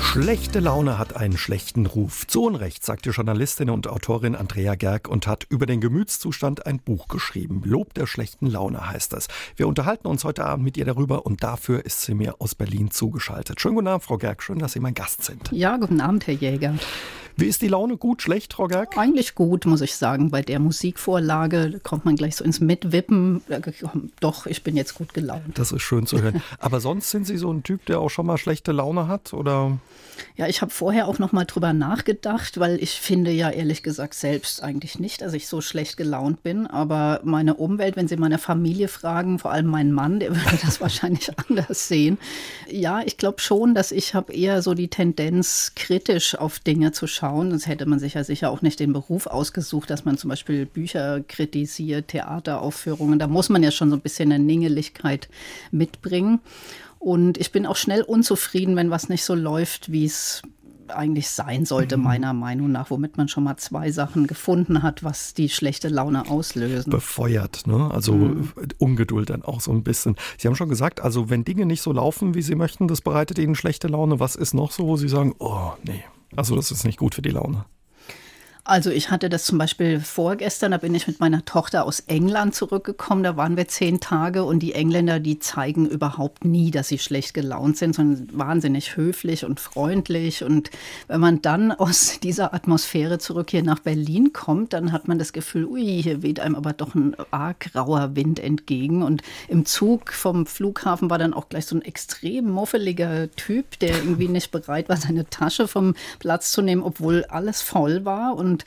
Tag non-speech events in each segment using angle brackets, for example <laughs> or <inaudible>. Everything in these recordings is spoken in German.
Schlechte Laune hat einen schlechten Ruf. Zu Unrecht, sagt die Journalistin und Autorin Andrea Gerg und hat über den Gemütszustand ein Buch geschrieben. Lob der schlechten Laune heißt es. Wir unterhalten uns heute Abend mit ihr darüber und dafür ist sie mir aus Berlin zugeschaltet. Schönen guten Abend, Frau Gerg. Schön, dass Sie mein Gast sind. Ja, guten Abend, Herr Jäger. Wie ist die Laune? Gut, schlecht, Frau Gerg? Eigentlich gut, muss ich sagen. Bei der Musikvorlage kommt man gleich so ins Mitwippen. Doch, ich bin jetzt gut gelaunt. Das ist schön zu hören. Aber sonst sind Sie so ein Typ, der auch schon mal schlechte Laune hat, oder? Ja, ich habe vorher auch noch mal drüber nachgedacht, weil ich finde ja ehrlich gesagt selbst eigentlich nicht, dass ich so schlecht gelaunt bin. Aber meine Umwelt, wenn Sie meine Familie fragen, vor allem meinen Mann, der <laughs> würde das wahrscheinlich anders sehen. Ja, ich glaube schon, dass ich habe eher so die Tendenz, kritisch auf Dinge zu schauen. Sonst hätte man sich ja sicher auch nicht den Beruf ausgesucht, dass man zum Beispiel Bücher kritisiert, Theateraufführungen. Da muss man ja schon so ein bisschen eine Ningeligkeit mitbringen. Und ich bin auch schnell unzufrieden, wenn was nicht so läuft, wie es eigentlich sein sollte, mhm. meiner Meinung nach, womit man schon mal zwei Sachen gefunden hat, was die schlechte Laune auslösen. Befeuert, ne? Also mhm. Ungeduld dann auch so ein bisschen. Sie haben schon gesagt, also wenn Dinge nicht so laufen, wie Sie möchten, das bereitet Ihnen schlechte Laune. Was ist noch so, wo Sie sagen, oh nee, also das ist nicht gut für die Laune. Also ich hatte das zum Beispiel vorgestern, da bin ich mit meiner Tochter aus England zurückgekommen, da waren wir zehn Tage und die Engländer, die zeigen überhaupt nie, dass sie schlecht gelaunt sind, sondern wahnsinnig höflich und freundlich. Und wenn man dann <laughs> aus dieser Atmosphäre zurück hier nach Berlin kommt, dann hat man das Gefühl, ui, hier weht einem aber doch ein arg rauer Wind entgegen. Und im Zug vom Flughafen war dann auch gleich so ein extrem muffeliger Typ, der irgendwie nicht bereit war, seine Tasche vom Platz zu nehmen, obwohl alles voll war. Und und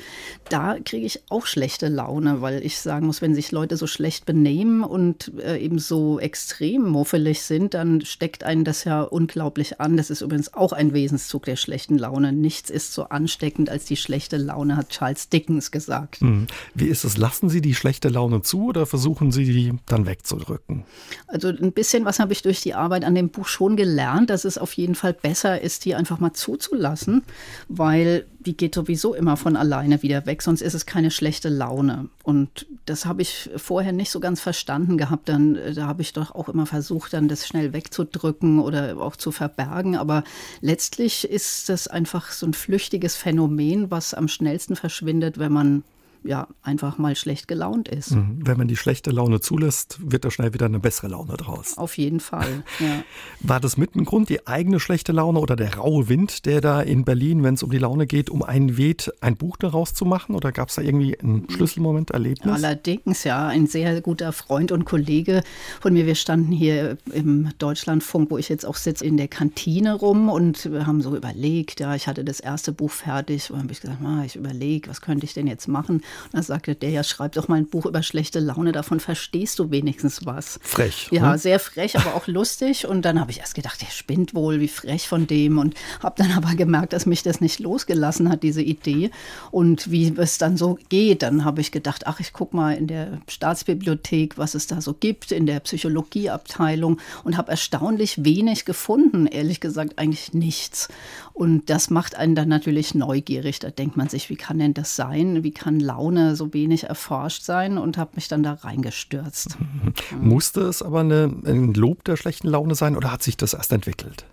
da kriege ich auch schlechte Laune, weil ich sagen muss, wenn sich Leute so schlecht benehmen und äh, eben so extrem muffelig sind, dann steckt einen das ja unglaublich an. Das ist übrigens auch ein Wesenszug der schlechten Laune. Nichts ist so ansteckend als die schlechte Laune, hat Charles Dickens gesagt. Mhm. Wie ist es? Lassen Sie die schlechte Laune zu oder versuchen Sie die dann wegzudrücken? Also ein bisschen was habe ich durch die Arbeit an dem Buch schon gelernt, dass es auf jeden Fall besser ist, die einfach mal zuzulassen, weil die geht sowieso immer von alleine wieder weg, sonst ist es keine schlechte Laune. Und das habe ich vorher nicht so ganz verstanden gehabt. Dann, äh, da habe ich doch auch immer versucht, dann das schnell wegzudrücken oder auch zu verbergen. Aber letztlich ist das einfach so ein flüchtiges Phänomen, was am schnellsten verschwindet, wenn man ja einfach mal schlecht gelaunt ist. Mhm. Wenn man die schlechte Laune zulässt, wird da schnell wieder eine bessere Laune draus. Auf jeden Fall. Ja. <laughs> War das mit ein Grund, die eigene schlechte Laune oder der raue Wind, der da in Berlin, wenn es um die Laune geht, um einen weht, ein Buch daraus zu machen? Oder gab es da irgendwie ein Schlüsselmoment, Erlebnis? Allerdings, ja. Ein sehr guter Freund und Kollege von mir. Wir standen hier im Deutschlandfunk, wo ich jetzt auch sitze, in der Kantine rum und wir haben so überlegt, ja, ich hatte das erste Buch fertig und habe ich gesagt, ah, ich überlege, was könnte ich denn jetzt machen? Und dann sagte der, ja, schreib doch mal ein Buch über schlechte Laune, davon verstehst du wenigstens was. Frech. Ja, hm? sehr frech, aber auch lustig. Und dann habe ich erst gedacht, der spinnt wohl, wie frech von dem. Und habe dann aber gemerkt, dass mich das nicht losgelassen hat, diese Idee. Und wie es dann so geht, dann habe ich gedacht, ach, ich gucke mal in der Staatsbibliothek, was es da so gibt, in der Psychologieabteilung und habe erstaunlich wenig gefunden, ehrlich gesagt eigentlich nichts. Und das macht einen dann natürlich neugierig. Da denkt man sich, wie kann denn das sein? Wie kann Laune so wenig erforscht sein? Und habe mich dann da reingestürzt. <laughs> Musste es aber eine, ein Lob der schlechten Laune sein oder hat sich das erst entwickelt?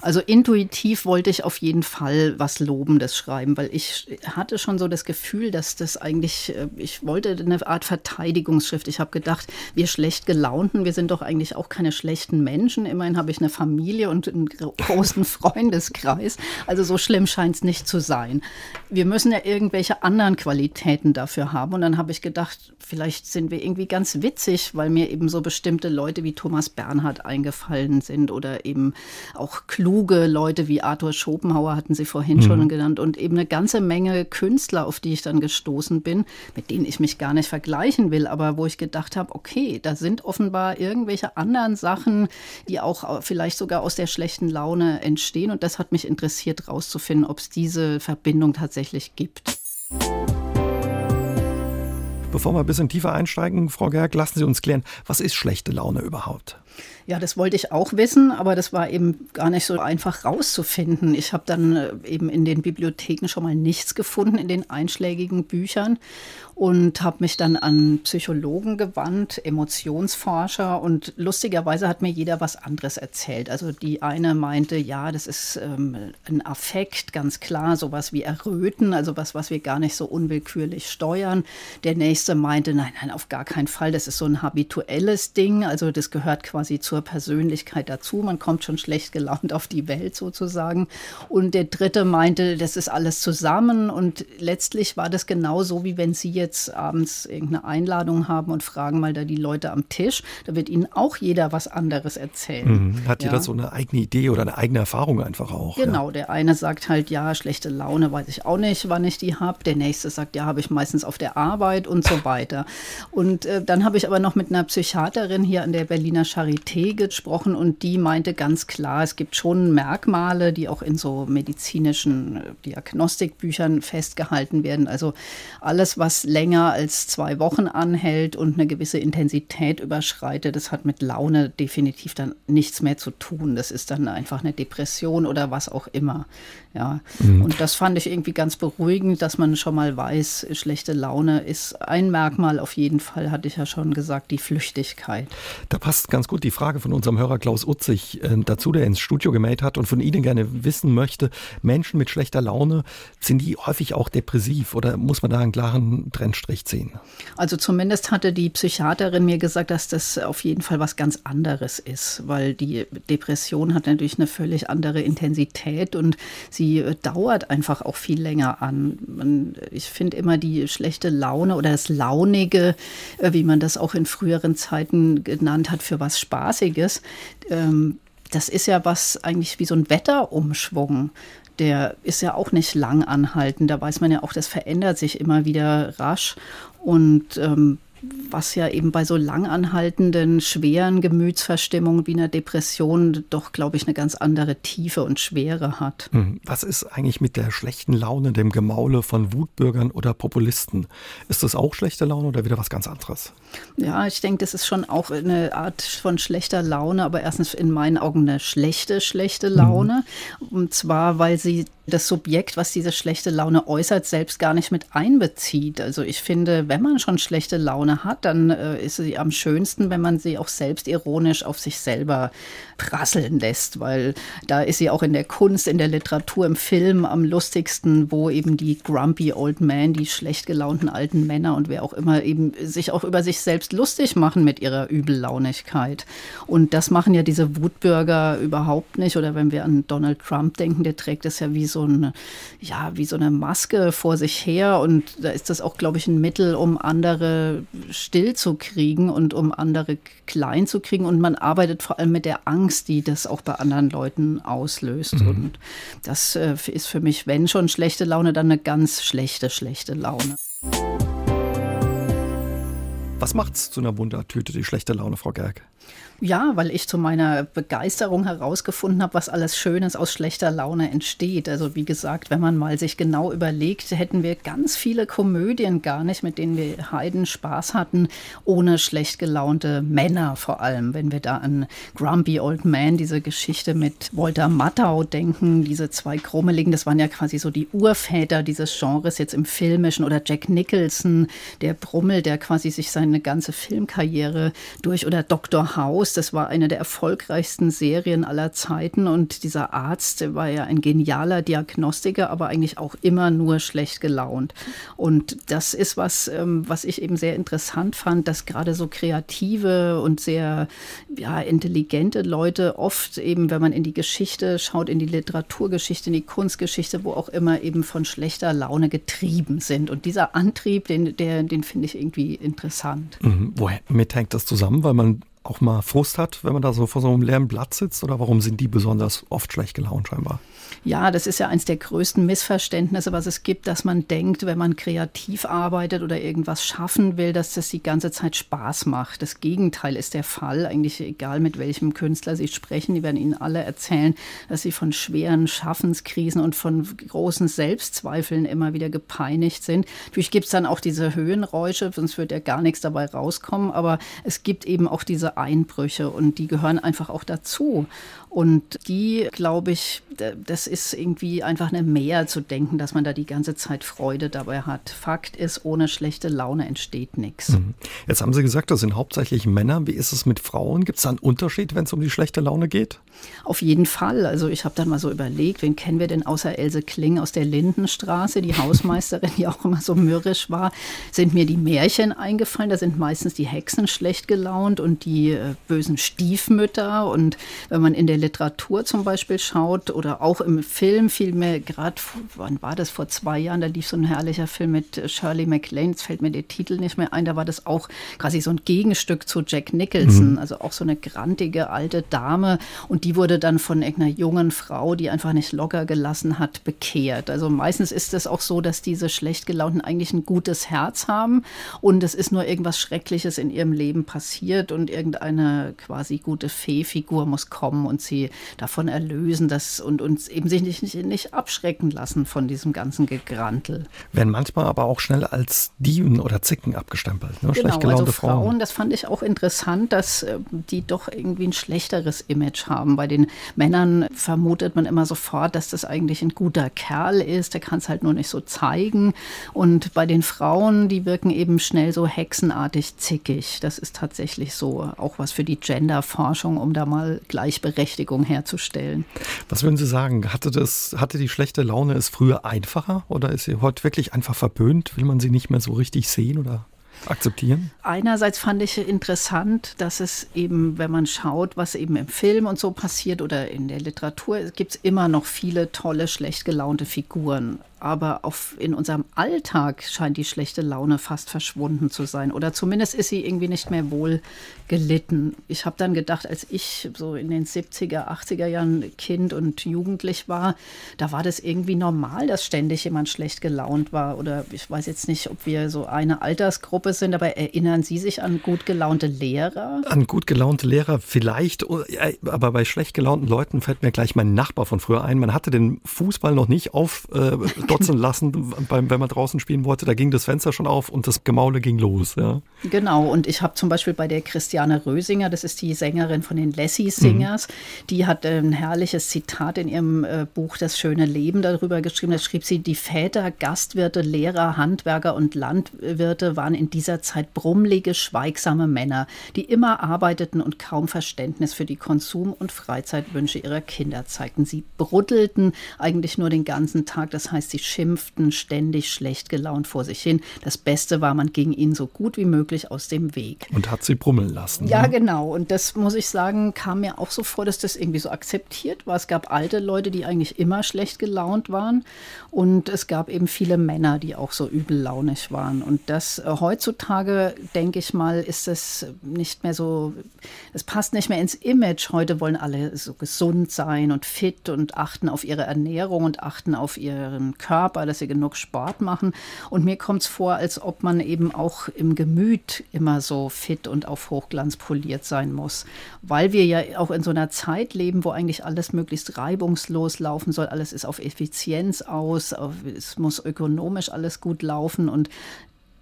Also intuitiv wollte ich auf jeden Fall was Lobendes schreiben, weil ich hatte schon so das Gefühl, dass das eigentlich, äh, ich wollte eine Art Verteidigungsschrift. Ich habe gedacht, wir schlecht gelaunten, wir sind doch eigentlich auch keine schlechten Menschen. Immerhin habe ich eine Familie und einen <laughs> großen Freundeskreis. Also so schlimm scheint es nicht zu sein. Wir müssen ja irgendwelche anderen Qualitäten dafür haben. Und dann habe ich gedacht, vielleicht sind wir irgendwie ganz witzig, weil mir eben so bestimmte Leute wie Thomas Bernhard eingefallen sind oder eben auch kluge Leute wie Arthur Schopenhauer hatten Sie vorhin mhm. schon genannt und eben eine ganze Menge Künstler, auf die ich dann gestoßen bin, mit denen ich mich gar nicht vergleichen will, aber wo ich gedacht habe, okay, da sind offenbar irgendwelche anderen Sachen, die auch vielleicht sogar aus der schlechten Laune entstehen und das hat mich interessiert herauszufinden, ob es diese Verbindung tatsächlich gibt. Bevor wir ein bisschen tiefer einsteigen, Frau Gerg, lassen Sie uns klären, was ist schlechte Laune überhaupt? Ja, das wollte ich auch wissen, aber das war eben gar nicht so einfach rauszufinden. Ich habe dann äh, eben in den Bibliotheken schon mal nichts gefunden in den einschlägigen Büchern und habe mich dann an Psychologen gewandt, Emotionsforscher und lustigerweise hat mir jeder was anderes erzählt. Also die eine meinte, ja, das ist ähm, ein Affekt, ganz klar, sowas wie Erröten, also was, was wir gar nicht so unwillkürlich steuern. Der nächste meinte, nein, nein, auf gar keinen Fall, das ist so ein habituelles Ding, also das gehört quasi zur Persönlichkeit dazu, man kommt schon schlecht gelaunt auf die Welt sozusagen. Und der dritte meinte, das ist alles zusammen und letztlich war das genauso, wie wenn Sie jetzt jetzt abends irgendeine Einladung haben und fragen mal da die Leute am Tisch, da wird ihnen auch jeder was anderes erzählen. Mhm. Hat ja. jeder so eine eigene Idee oder eine eigene Erfahrung einfach auch? Genau, ja. der eine sagt halt, ja, schlechte Laune weiß ich auch nicht, wann ich die habe. Der nächste sagt, ja, habe ich meistens auf der Arbeit und so weiter. Und äh, dann habe ich aber noch mit einer Psychiaterin hier an der Berliner Charité gesprochen und die meinte ganz klar, es gibt schon Merkmale, die auch in so medizinischen äh, Diagnostikbüchern festgehalten werden. Also alles, was länger als zwei Wochen anhält und eine gewisse Intensität überschreitet, das hat mit Laune definitiv dann nichts mehr zu tun. Das ist dann einfach eine Depression oder was auch immer. Ja. Mhm. Und das fand ich irgendwie ganz beruhigend, dass man schon mal weiß, schlechte Laune ist ein Merkmal auf jeden Fall, hatte ich ja schon gesagt, die Flüchtigkeit. Da passt ganz gut die Frage von unserem Hörer Klaus Utzig äh, dazu, der ins Studio gemeldet hat und von Ihnen gerne wissen möchte, Menschen mit schlechter Laune, sind die häufig auch depressiv oder muss man da einen klaren Trennstrich ziehen? Also zumindest hatte die Psychiaterin mir gesagt, dass das auf jeden Fall was ganz anderes ist, weil die Depression hat natürlich eine völlig andere Intensität und sie äh, dauert einfach auch viel länger an. Man, ich finde immer die schlechte Laune oder das Launige, äh, wie man das auch in früheren Zeiten genannt hat, für was Spaßiges. Ähm, das ist ja was eigentlich wie so ein Wetterumschwung der ist ja auch nicht lang anhaltend. Da weiß man ja auch, das verändert sich immer wieder rasch. Und ähm, was ja eben bei so langanhaltenden, schweren Gemütsverstimmungen wie einer Depression doch, glaube ich, eine ganz andere Tiefe und Schwere hat. Hm. Was ist eigentlich mit der schlechten Laune, dem Gemaule von Wutbürgern oder Populisten? Ist das auch schlechte Laune oder wieder was ganz anderes? Ja, ich denke, das ist schon auch eine Art von schlechter Laune, aber erstens in meinen Augen eine schlechte, schlechte Laune. Mhm. Und zwar, weil sie das Subjekt, was diese schlechte Laune äußert, selbst gar nicht mit einbezieht. Also ich finde, wenn man schon schlechte Laune hat, dann äh, ist sie am schönsten, wenn man sie auch selbst ironisch auf sich selber prasseln lässt, weil da ist sie auch in der Kunst, in der Literatur, im Film am lustigsten, wo eben die grumpy old man, die schlecht gelaunten alten Männer und wer auch immer eben sich auch über sich selbst lustig machen mit ihrer Übellaunigkeit. Und das machen ja diese Wutbürger überhaupt nicht. Oder wenn wir an Donald Trump denken, der trägt das ja wie so eine, ja, wie so eine Maske vor sich her. Und da ist das auch, glaube ich, ein Mittel, um andere still zu kriegen und um andere klein zu kriegen. Und man arbeitet vor allem mit der Angst, die das auch bei anderen Leuten auslöst. Mhm. Und das äh, ist für mich, wenn schon schlechte Laune, dann eine ganz schlechte, schlechte Laune. Was macht's zu einer Wundertüte, die schlechte Laune, Frau Gerg? Ja, weil ich zu meiner Begeisterung herausgefunden habe, was alles Schönes aus schlechter Laune entsteht. Also wie gesagt, wenn man mal sich genau überlegt, hätten wir ganz viele Komödien gar nicht, mit denen wir Heiden Spaß hatten, ohne schlecht gelaunte Männer vor allem. Wenn wir da an Grumpy Old Man, diese Geschichte mit Walter Matthau denken, diese zwei Krummeligen, das waren ja quasi so die Urväter dieses Genres jetzt im Filmischen oder Jack Nicholson, der Brummel, der quasi sich seine ganze Filmkarriere durch oder Dr. House Haus, das war eine der erfolgreichsten Serien aller Zeiten und dieser Arzt, war ja ein genialer Diagnostiker, aber eigentlich auch immer nur schlecht gelaunt. Und das ist was, ähm, was ich eben sehr interessant fand, dass gerade so kreative und sehr ja, intelligente Leute oft eben, wenn man in die Geschichte schaut, in die Literaturgeschichte, in die Kunstgeschichte, wo auch immer eben von schlechter Laune getrieben sind. Und dieser Antrieb, den, den finde ich irgendwie interessant. Mhm. Womit hängt das zusammen? Weil man auch mal Frust hat, wenn man da so vor so einem leeren Blatt sitzt? Oder warum sind die besonders oft schlecht gelaunt scheinbar? Ja, das ist ja eines der größten Missverständnisse, was es gibt, dass man denkt, wenn man kreativ arbeitet oder irgendwas schaffen will, dass das die ganze Zeit Spaß macht. Das Gegenteil ist der Fall. Eigentlich egal, mit welchem Künstler Sie sprechen, die werden Ihnen alle erzählen, dass sie von schweren Schaffenskrisen und von großen Selbstzweifeln immer wieder gepeinigt sind. Natürlich gibt es dann auch diese Höhenräusche, sonst wird ja gar nichts dabei rauskommen. Aber es gibt eben auch diese Einbrüche und die gehören einfach auch dazu. Und die, glaube ich, das ist irgendwie einfach eine Mehr zu denken, dass man da die ganze Zeit Freude dabei hat. Fakt ist, ohne schlechte Laune entsteht nichts. Mhm. Jetzt haben Sie gesagt, das sind hauptsächlich Männer. Wie ist es mit Frauen? Gibt es da einen Unterschied, wenn es um die schlechte Laune geht? Auf jeden Fall. Also ich habe dann mal so überlegt, wen kennen wir denn außer Else Kling aus der Lindenstraße, die Hausmeisterin, die auch immer so mürrisch war, sind mir die Märchen eingefallen. Da sind meistens die Hexen schlecht gelaunt und die äh, bösen Stiefmütter. Und wenn man in der Literatur zum Beispiel schaut oder auch im Film, vielmehr gerade, wann war das, vor zwei Jahren, da lief so ein herrlicher Film mit Shirley MacLaine, jetzt fällt mir der Titel nicht mehr ein, da war das auch quasi so ein Gegenstück zu Jack Nicholson, mhm. also auch so eine grantige alte Dame und die wurde dann von irgendeiner jungen Frau, die einfach nicht locker gelassen hat, bekehrt. Also meistens ist es auch so, dass diese schlecht gelaunten eigentlich ein gutes Herz haben und es ist nur irgendwas Schreckliches in ihrem Leben passiert und irgendeine quasi gute Fee-Figur muss kommen und sie sie davon erlösen dass, und uns eben sich nicht, nicht, nicht abschrecken lassen von diesem ganzen Gegrantel. Werden manchmal aber auch schnell als Dieven oder Zicken abgestempelt. Ne? Genau, also Frauen, Frauen, das fand ich auch interessant, dass äh, die doch irgendwie ein schlechteres Image haben. Bei den Männern vermutet man immer sofort, dass das eigentlich ein guter Kerl ist, der kann es halt nur nicht so zeigen. Und bei den Frauen, die wirken eben schnell so hexenartig zickig. Das ist tatsächlich so auch was für die Genderforschung, um da mal Gleichberechtigung herzustellen. Was würden Sie sagen? Hatte, das, hatte die schlechte Laune es früher einfacher oder ist sie heute wirklich einfach verpönt? Will man sie nicht mehr so richtig sehen oder akzeptieren? Einerseits fand ich interessant, dass es eben, wenn man schaut, was eben im Film und so passiert oder in der Literatur, gibt es immer noch viele tolle, schlecht gelaunte Figuren aber auf, in unserem Alltag scheint die schlechte Laune fast verschwunden zu sein. Oder zumindest ist sie irgendwie nicht mehr wohl gelitten. Ich habe dann gedacht, als ich so in den 70er, 80er Jahren Kind und Jugendlich war, da war das irgendwie normal, dass ständig jemand schlecht gelaunt war. Oder ich weiß jetzt nicht, ob wir so eine Altersgruppe sind, aber erinnern Sie sich an gut gelaunte Lehrer? An gut gelaunte Lehrer vielleicht, aber bei schlecht gelaunten Leuten fällt mir gleich mein Nachbar von früher ein. Man hatte den Fußball noch nicht auf. Äh, <laughs> dotzen lassen, beim, wenn man draußen spielen wollte. Da ging das Fenster schon auf und das Gemaule ging los. Ja. Genau, und ich habe zum Beispiel bei der Christiane Rösinger, das ist die Sängerin von den Lassie Singers, mhm. die hat ein herrliches Zitat in ihrem äh, Buch Das schöne Leben darüber geschrieben. Da schrieb sie, die Väter, Gastwirte, Lehrer, Handwerker und Landwirte waren in dieser Zeit brummlige, schweigsame Männer, die immer arbeiteten und kaum Verständnis für die Konsum- und Freizeitwünsche ihrer Kinder zeigten. Sie bruddelten eigentlich nur den ganzen Tag. Das heißt, sie schimpften ständig schlecht gelaunt vor sich hin. Das Beste war, man ging ihnen so gut wie möglich aus dem Weg. Und hat sie brummeln lassen. Ja, ne? genau. Und das muss ich sagen, kam mir auch so vor, dass das irgendwie so akzeptiert war. Es gab alte Leute, die eigentlich immer schlecht gelaunt waren. Und es gab eben viele Männer, die auch so übellaunig waren. Und das äh, heutzutage, denke ich mal, ist es nicht mehr so, es passt nicht mehr ins Image. Heute wollen alle so gesund sein und fit und achten auf ihre Ernährung und achten auf ihren Körper. Körper, dass sie genug Sport machen. Und mir kommt es vor, als ob man eben auch im Gemüt immer so fit und auf Hochglanz poliert sein muss. Weil wir ja auch in so einer Zeit leben, wo eigentlich alles möglichst reibungslos laufen soll. Alles ist auf Effizienz aus. Es muss ökonomisch alles gut laufen. Und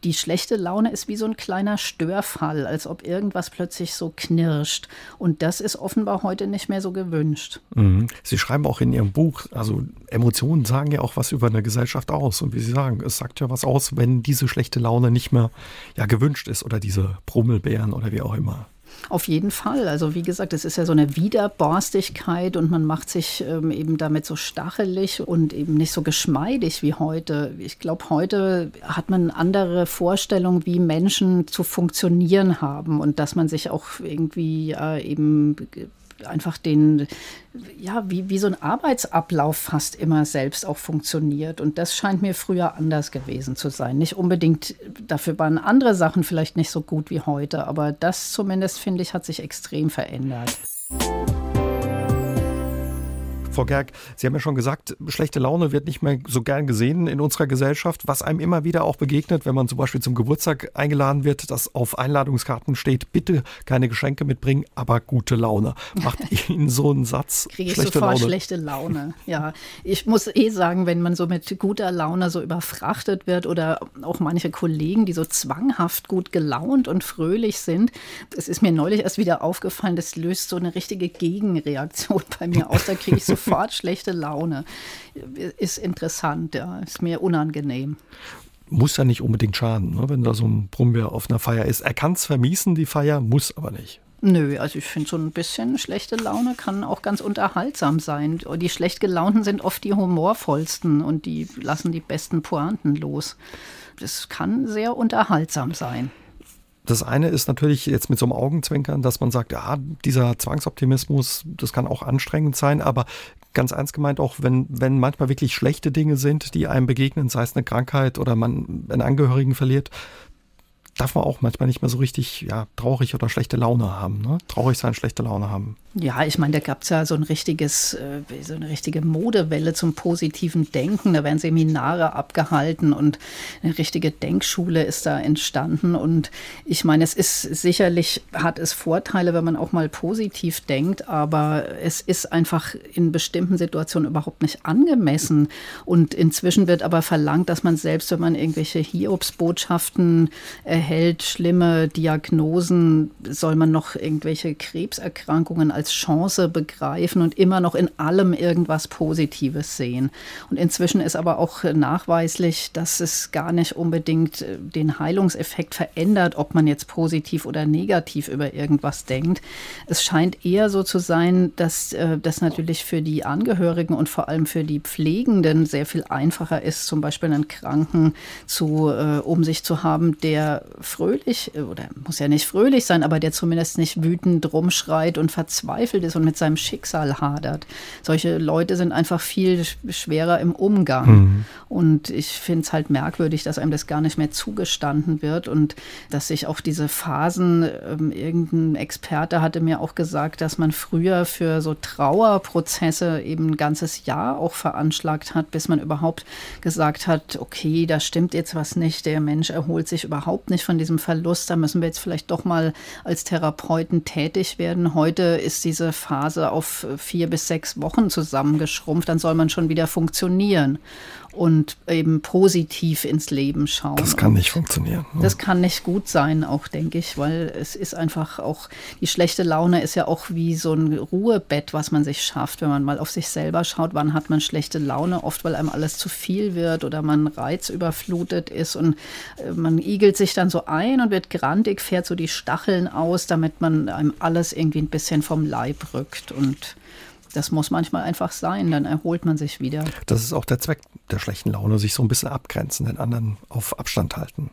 die schlechte Laune ist wie so ein kleiner Störfall, als ob irgendwas plötzlich so knirscht. Und das ist offenbar heute nicht mehr so gewünscht. Mhm. Sie schreiben auch in Ihrem Buch, also Emotionen sagen ja auch was über eine Gesellschaft aus. Und wie Sie sagen, es sagt ja was aus, wenn diese schlechte Laune nicht mehr ja, gewünscht ist oder diese Brummelbären oder wie auch immer. Auf jeden Fall. Also wie gesagt, es ist ja so eine Widerborstigkeit und man macht sich ähm, eben damit so stachelig und eben nicht so geschmeidig wie heute. Ich glaube, heute hat man andere Vorstellungen, wie Menschen zu funktionieren haben und dass man sich auch irgendwie äh, eben einfach den, ja, wie, wie so ein Arbeitsablauf fast immer selbst auch funktioniert. Und das scheint mir früher anders gewesen zu sein. Nicht unbedingt, dafür waren andere Sachen vielleicht nicht so gut wie heute, aber das zumindest, finde ich, hat sich extrem verändert. Frau Gerg, Sie haben ja schon gesagt, schlechte Laune wird nicht mehr so gern gesehen in unserer Gesellschaft. Was einem immer wieder auch begegnet, wenn man zum Beispiel zum Geburtstag eingeladen wird, dass auf Einladungskarten steht, bitte keine Geschenke mitbringen, aber gute Laune. Macht <laughs> Ihnen so einen Satz Kriege ich schlechte sofort Laune? schlechte Laune. Ja, ich muss eh sagen, wenn man so mit guter Laune so überfrachtet wird oder auch manche Kollegen, die so zwanghaft gut gelaunt und fröhlich sind, es ist mir neulich erst wieder aufgefallen, das löst so eine richtige Gegenreaktion <laughs> bei mir aus. Da kriege ich so <laughs> sofort schlechte Laune. Ist interessant, ja, ist mir unangenehm muss ja nicht unbedingt schaden, ne, wenn da so ein Brummbär auf einer Feier ist. Er kann es vermiesen, die Feier, muss aber nicht. Nö, also ich finde so ein bisschen schlechte Laune kann auch ganz unterhaltsam sein. Die schlecht gelaunten sind oft die humorvollsten und die lassen die besten Pointen los. Das kann sehr unterhaltsam sein. Das eine ist natürlich jetzt mit so einem Augenzwinkern, dass man sagt, ja, dieser Zwangsoptimismus, das kann auch anstrengend sein, aber ganz ernst gemeint auch, wenn, wenn manchmal wirklich schlechte Dinge sind, die einem begegnen, sei es eine Krankheit oder man einen Angehörigen verliert, darf man auch manchmal nicht mehr so richtig ja, traurig oder schlechte Laune haben. Ne? Traurig sein, schlechte Laune haben. Ja, ich meine, da gab es ja so ein richtiges, äh, so eine richtige Modewelle zum positiven Denken. Da werden Seminare abgehalten und eine richtige Denkschule ist da entstanden. Und ich meine, es ist sicherlich, hat es Vorteile, wenn man auch mal positiv denkt, aber es ist einfach in bestimmten Situationen überhaupt nicht angemessen. Und inzwischen wird aber verlangt, dass man selbst, wenn man irgendwelche Hiobsbotschaften erhält, schlimme Diagnosen, soll man noch irgendwelche Krebserkrankungen als als Chance begreifen und immer noch in allem irgendwas Positives sehen. Und inzwischen ist aber auch nachweislich, dass es gar nicht unbedingt äh, den Heilungseffekt verändert, ob man jetzt positiv oder negativ über irgendwas denkt. Es scheint eher so zu sein, dass äh, das natürlich für die Angehörigen und vor allem für die Pflegenden sehr viel einfacher ist, zum Beispiel einen Kranken zu, äh, um sich zu haben, der fröhlich oder muss ja nicht fröhlich sein, aber der zumindest nicht wütend rumschreit und verzweifelt verzweifelt ist und mit seinem Schicksal hadert. Solche Leute sind einfach viel schwerer im Umgang. Mhm. Und ich finde es halt merkwürdig, dass einem das gar nicht mehr zugestanden wird und dass sich auch diese Phasen, ähm, irgendein Experte hatte mir auch gesagt, dass man früher für so Trauerprozesse eben ein ganzes Jahr auch veranschlagt hat, bis man überhaupt gesagt hat, okay, da stimmt jetzt was nicht, der Mensch erholt sich überhaupt nicht von diesem Verlust, da müssen wir jetzt vielleicht doch mal als Therapeuten tätig werden. Heute ist diese Phase auf vier bis sechs Wochen zusammengeschrumpft, dann soll man schon wieder funktionieren und eben positiv ins Leben schauen. Das kann nicht funktionieren. Ne? Das kann nicht gut sein, auch denke ich, weil es ist einfach auch, die schlechte Laune ist ja auch wie so ein Ruhebett, was man sich schafft, wenn man mal auf sich selber schaut, wann hat man schlechte Laune, oft weil einem alles zu viel wird oder man reizüberflutet ist und äh, man igelt sich dann so ein und wird grantig, fährt so die Stacheln aus, damit man einem alles irgendwie ein bisschen vom Leib rückt und das muss manchmal einfach sein, dann erholt man sich wieder. Das ist auch der Zweck der schlechten Laune, sich so ein bisschen abgrenzen, den anderen auf Abstand halten.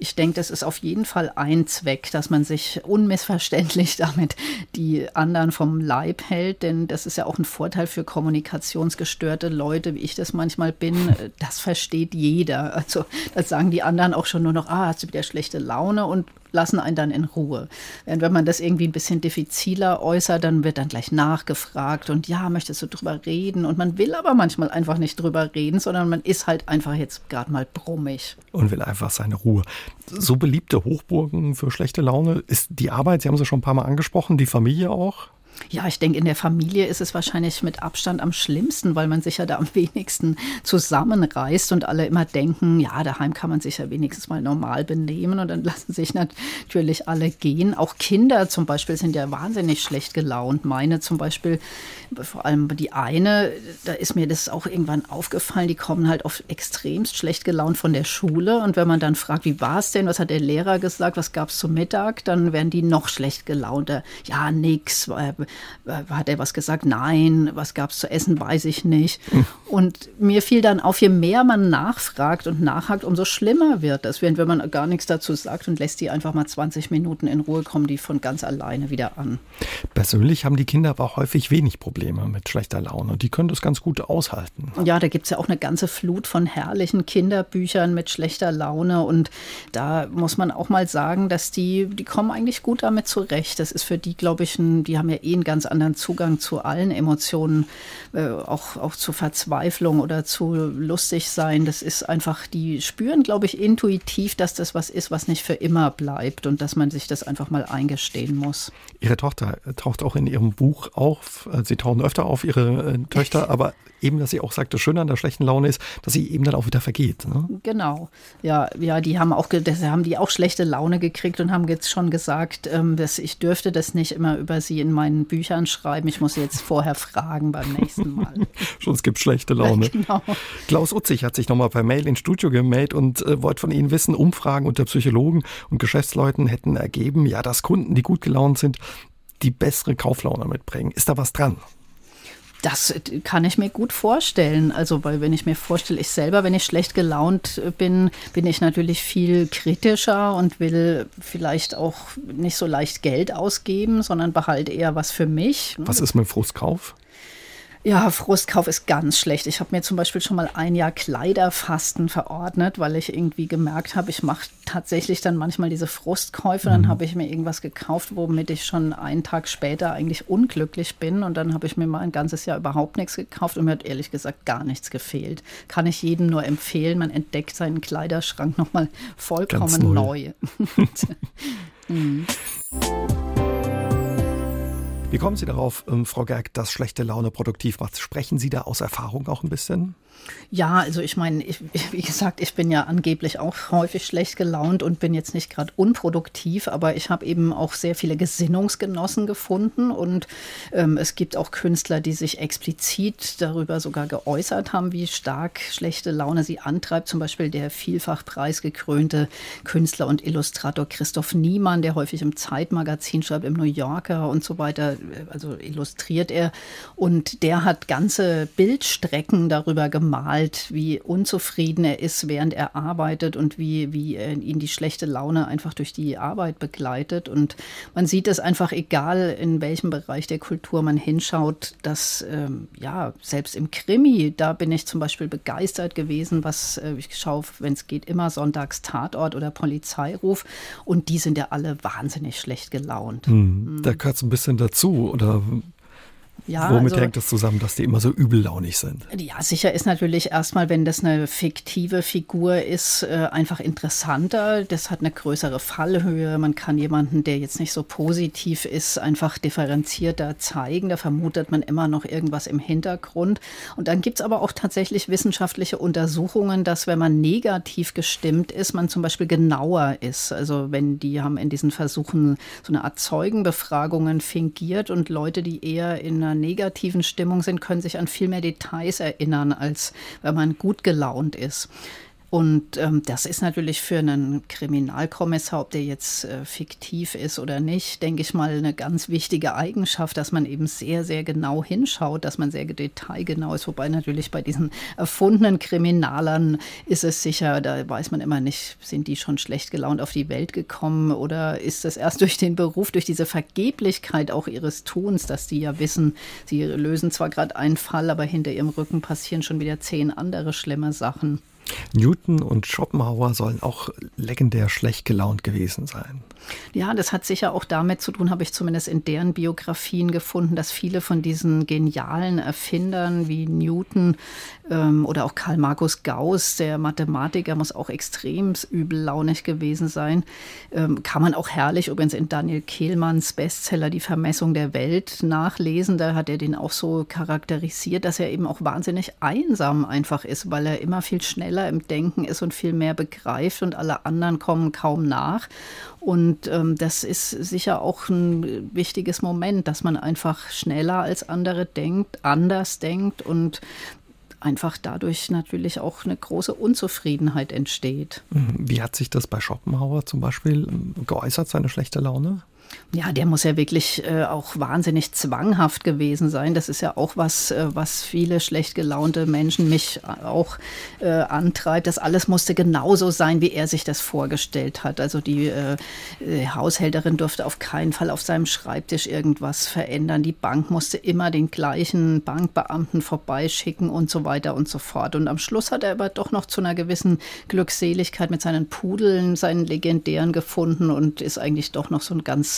Ich denke, das ist auf jeden Fall ein Zweck, dass man sich unmissverständlich <laughs> damit die anderen vom Leib hält, denn das ist ja auch ein Vorteil für kommunikationsgestörte Leute, wie ich das manchmal bin. Das versteht jeder. Also das sagen die anderen auch schon nur noch, ah, hast du wieder schlechte Laune und lassen einen dann in Ruhe. Während wenn man das irgendwie ein bisschen diffiziler äußert, dann wird dann gleich nachgefragt und ja, möchtest du drüber reden? Und man will aber manchmal einfach nicht drüber reden, sondern man ist halt einfach jetzt gerade mal brummig. Und will einfach seine Ruhe. So beliebte Hochburgen für schlechte Laune ist die Arbeit, Sie haben sie schon ein paar Mal angesprochen, die Familie auch? Ja, ich denke, in der Familie ist es wahrscheinlich mit Abstand am schlimmsten, weil man sich ja da am wenigsten zusammenreißt und alle immer denken, ja, daheim kann man sich ja wenigstens mal normal benehmen und dann <laughs> lassen sich natürlich alle gehen. Auch Kinder zum Beispiel sind ja wahnsinnig schlecht gelaunt. Meine zum Beispiel, vor allem die eine, da ist mir das auch irgendwann aufgefallen, die kommen halt auf extremst schlecht gelaunt von der Schule und wenn man dann fragt, wie war es denn, was hat der Lehrer gesagt, was gab es zum Mittag, dann werden die noch schlecht gelaunter. Ja, nix, hat er was gesagt? Nein. Was gab es zu essen? Weiß ich nicht. Und mir fiel dann auf, je mehr man nachfragt und nachhakt, umso schlimmer wird das. Während wenn man gar nichts dazu sagt und lässt die einfach mal 20 Minuten in Ruhe, kommen die von ganz alleine wieder an. Persönlich haben die Kinder aber häufig wenig Probleme mit schlechter Laune. Die können das ganz gut aushalten. Ja, da gibt es ja auch eine ganze Flut von herrlichen Kinderbüchern mit schlechter Laune. Und da muss man auch mal sagen, dass die, die kommen eigentlich gut damit zurecht. Das ist für die, glaube ich, ein, die haben ja eh einen ganz anderen Zugang zu allen Emotionen, äh, auch, auch zu Verzweiflung oder zu lustig sein. Das ist einfach, die spüren, glaube ich, intuitiv, dass das was ist, was nicht für immer bleibt und dass man sich das einfach mal eingestehen muss. Ihre Tochter taucht auch in Ihrem Buch auf. Sie tauchen öfter auf, Ihre äh, Töchter, aber eben, dass sie auch sagt, das Schöne an der schlechten Laune ist, dass sie eben dann auch wieder vergeht. Ne? Genau. Ja, ja, die haben auch, haben die auch schlechte Laune gekriegt und haben jetzt schon gesagt, ähm, dass ich dürfte das nicht immer über sie in meinen Büchern schreiben. Ich muss sie jetzt vorher fragen beim nächsten Mal. <laughs> schon, es gibt schlechte Laune. <laughs> genau. Klaus Utzig hat sich nochmal per Mail ins Studio gemeldet und äh, wollte von Ihnen wissen, Umfragen unter Psychologen und Geschäftsleuten hätten ergeben, ja, dass Kunden, die gut gelaunt sind, die bessere Kauflaune mitbringen. Ist da was dran? Das kann ich mir gut vorstellen. Also, weil wenn ich mir vorstelle, ich selber, wenn ich schlecht gelaunt bin, bin ich natürlich viel kritischer und will vielleicht auch nicht so leicht Geld ausgeben, sondern behalte eher was für mich. Was ist mit Frustkauf? Ja, Frustkauf ist ganz schlecht. Ich habe mir zum Beispiel schon mal ein Jahr Kleiderfasten verordnet, weil ich irgendwie gemerkt habe, ich mache tatsächlich dann manchmal diese Frustkäufe. Dann mhm. habe ich mir irgendwas gekauft, womit ich schon einen Tag später eigentlich unglücklich bin. Und dann habe ich mir mal ein ganzes Jahr überhaupt nichts gekauft und mir hat ehrlich gesagt gar nichts gefehlt. Kann ich jedem nur empfehlen. Man entdeckt seinen Kleiderschrank nochmal vollkommen neu. neu. <laughs> <laughs> mhm. Wie kommen Sie darauf, ähm, Frau Gerg, dass schlechte Laune produktiv macht? Sprechen Sie da aus Erfahrung auch ein bisschen? Ja, also ich meine, ich, <laughs> wie gesagt, ich bin ja angeblich auch häufig schlecht gelaunt und bin jetzt nicht gerade unproduktiv, aber ich habe eben auch sehr viele Gesinnungsgenossen gefunden und ähm, es gibt auch Künstler, die sich explizit darüber sogar geäußert haben, wie stark schlechte Laune sie antreibt. Zum Beispiel der vielfach preisgekrönte Künstler und Illustrator Christoph Niemann, der häufig im Zeitmagazin schreibt, im New Yorker und so weiter, also illustriert er. Und der hat ganze Bildstrecken darüber gemacht, malt, wie unzufrieden er ist, während er arbeitet und wie, wie ihn die schlechte Laune einfach durch die Arbeit begleitet. Und man sieht es einfach, egal in welchem Bereich der Kultur man hinschaut, dass ähm, ja, selbst im Krimi, da bin ich zum Beispiel begeistert gewesen, was äh, ich schaue, wenn es geht, immer sonntags Tatort oder Polizeiruf. Und die sind ja alle wahnsinnig schlecht gelaunt. Hm, da gehört es ein bisschen dazu, oder ja, Womit also, hängt das zusammen, dass die immer so übellaunig sind? Ja, sicher ist natürlich erstmal, wenn das eine fiktive Figur ist, äh, einfach interessanter. Das hat eine größere Fallhöhe. Man kann jemanden, der jetzt nicht so positiv ist, einfach differenzierter zeigen. Da vermutet man immer noch irgendwas im Hintergrund. Und dann gibt es aber auch tatsächlich wissenschaftliche Untersuchungen, dass wenn man negativ gestimmt ist, man zum Beispiel genauer ist. Also wenn die haben in diesen Versuchen so eine Art Zeugenbefragungen fingiert und Leute, die eher in einer negativen Stimmung sind, können sich an viel mehr Details erinnern, als wenn man gut gelaunt ist. Und ähm, das ist natürlich für einen Kriminalkommissar, ob der jetzt äh, fiktiv ist oder nicht, denke ich mal, eine ganz wichtige Eigenschaft, dass man eben sehr, sehr genau hinschaut, dass man sehr detailgenau ist. Wobei natürlich bei diesen erfundenen Kriminalern ist es sicher, da weiß man immer nicht, sind die schon schlecht gelaunt auf die Welt gekommen oder ist es erst durch den Beruf, durch diese Vergeblichkeit auch ihres Tuns, dass die ja wissen, sie lösen zwar gerade einen Fall, aber hinter ihrem Rücken passieren schon wieder zehn andere schlimme Sachen. Newton und Schopenhauer sollen auch legendär schlecht gelaunt gewesen sein. Ja, das hat sicher auch damit zu tun, habe ich zumindest in deren Biografien gefunden, dass viele von diesen genialen Erfindern wie Newton ähm, oder auch Karl Markus Gauss, der Mathematiker, muss auch extrem übellaunig gewesen sein. Ähm, kann man auch herrlich übrigens in Daniel Kehlmanns Bestseller Die Vermessung der Welt nachlesen. Da hat er den auch so charakterisiert, dass er eben auch wahnsinnig einsam einfach ist, weil er immer viel schneller im Denken ist und viel mehr begreift und alle anderen kommen kaum nach. Und ähm, das ist sicher auch ein wichtiges Moment, dass man einfach schneller als andere denkt, anders denkt und einfach dadurch natürlich auch eine große Unzufriedenheit entsteht. Mhm. Wie hat sich das bei Schopenhauer zum Beispiel geäußert, seine schlechte Laune? Ja, der muss ja wirklich äh, auch wahnsinnig zwanghaft gewesen sein. Das ist ja auch was, äh, was viele schlecht gelaunte Menschen mich auch äh, antreibt. Das alles musste genauso sein, wie er sich das vorgestellt hat. Also die äh, äh, Haushälterin durfte auf keinen Fall auf seinem Schreibtisch irgendwas verändern. Die Bank musste immer den gleichen Bankbeamten vorbeischicken und so weiter und so fort. Und am Schluss hat er aber doch noch zu einer gewissen Glückseligkeit mit seinen Pudeln, seinen legendären gefunden und ist eigentlich doch noch so ein ganz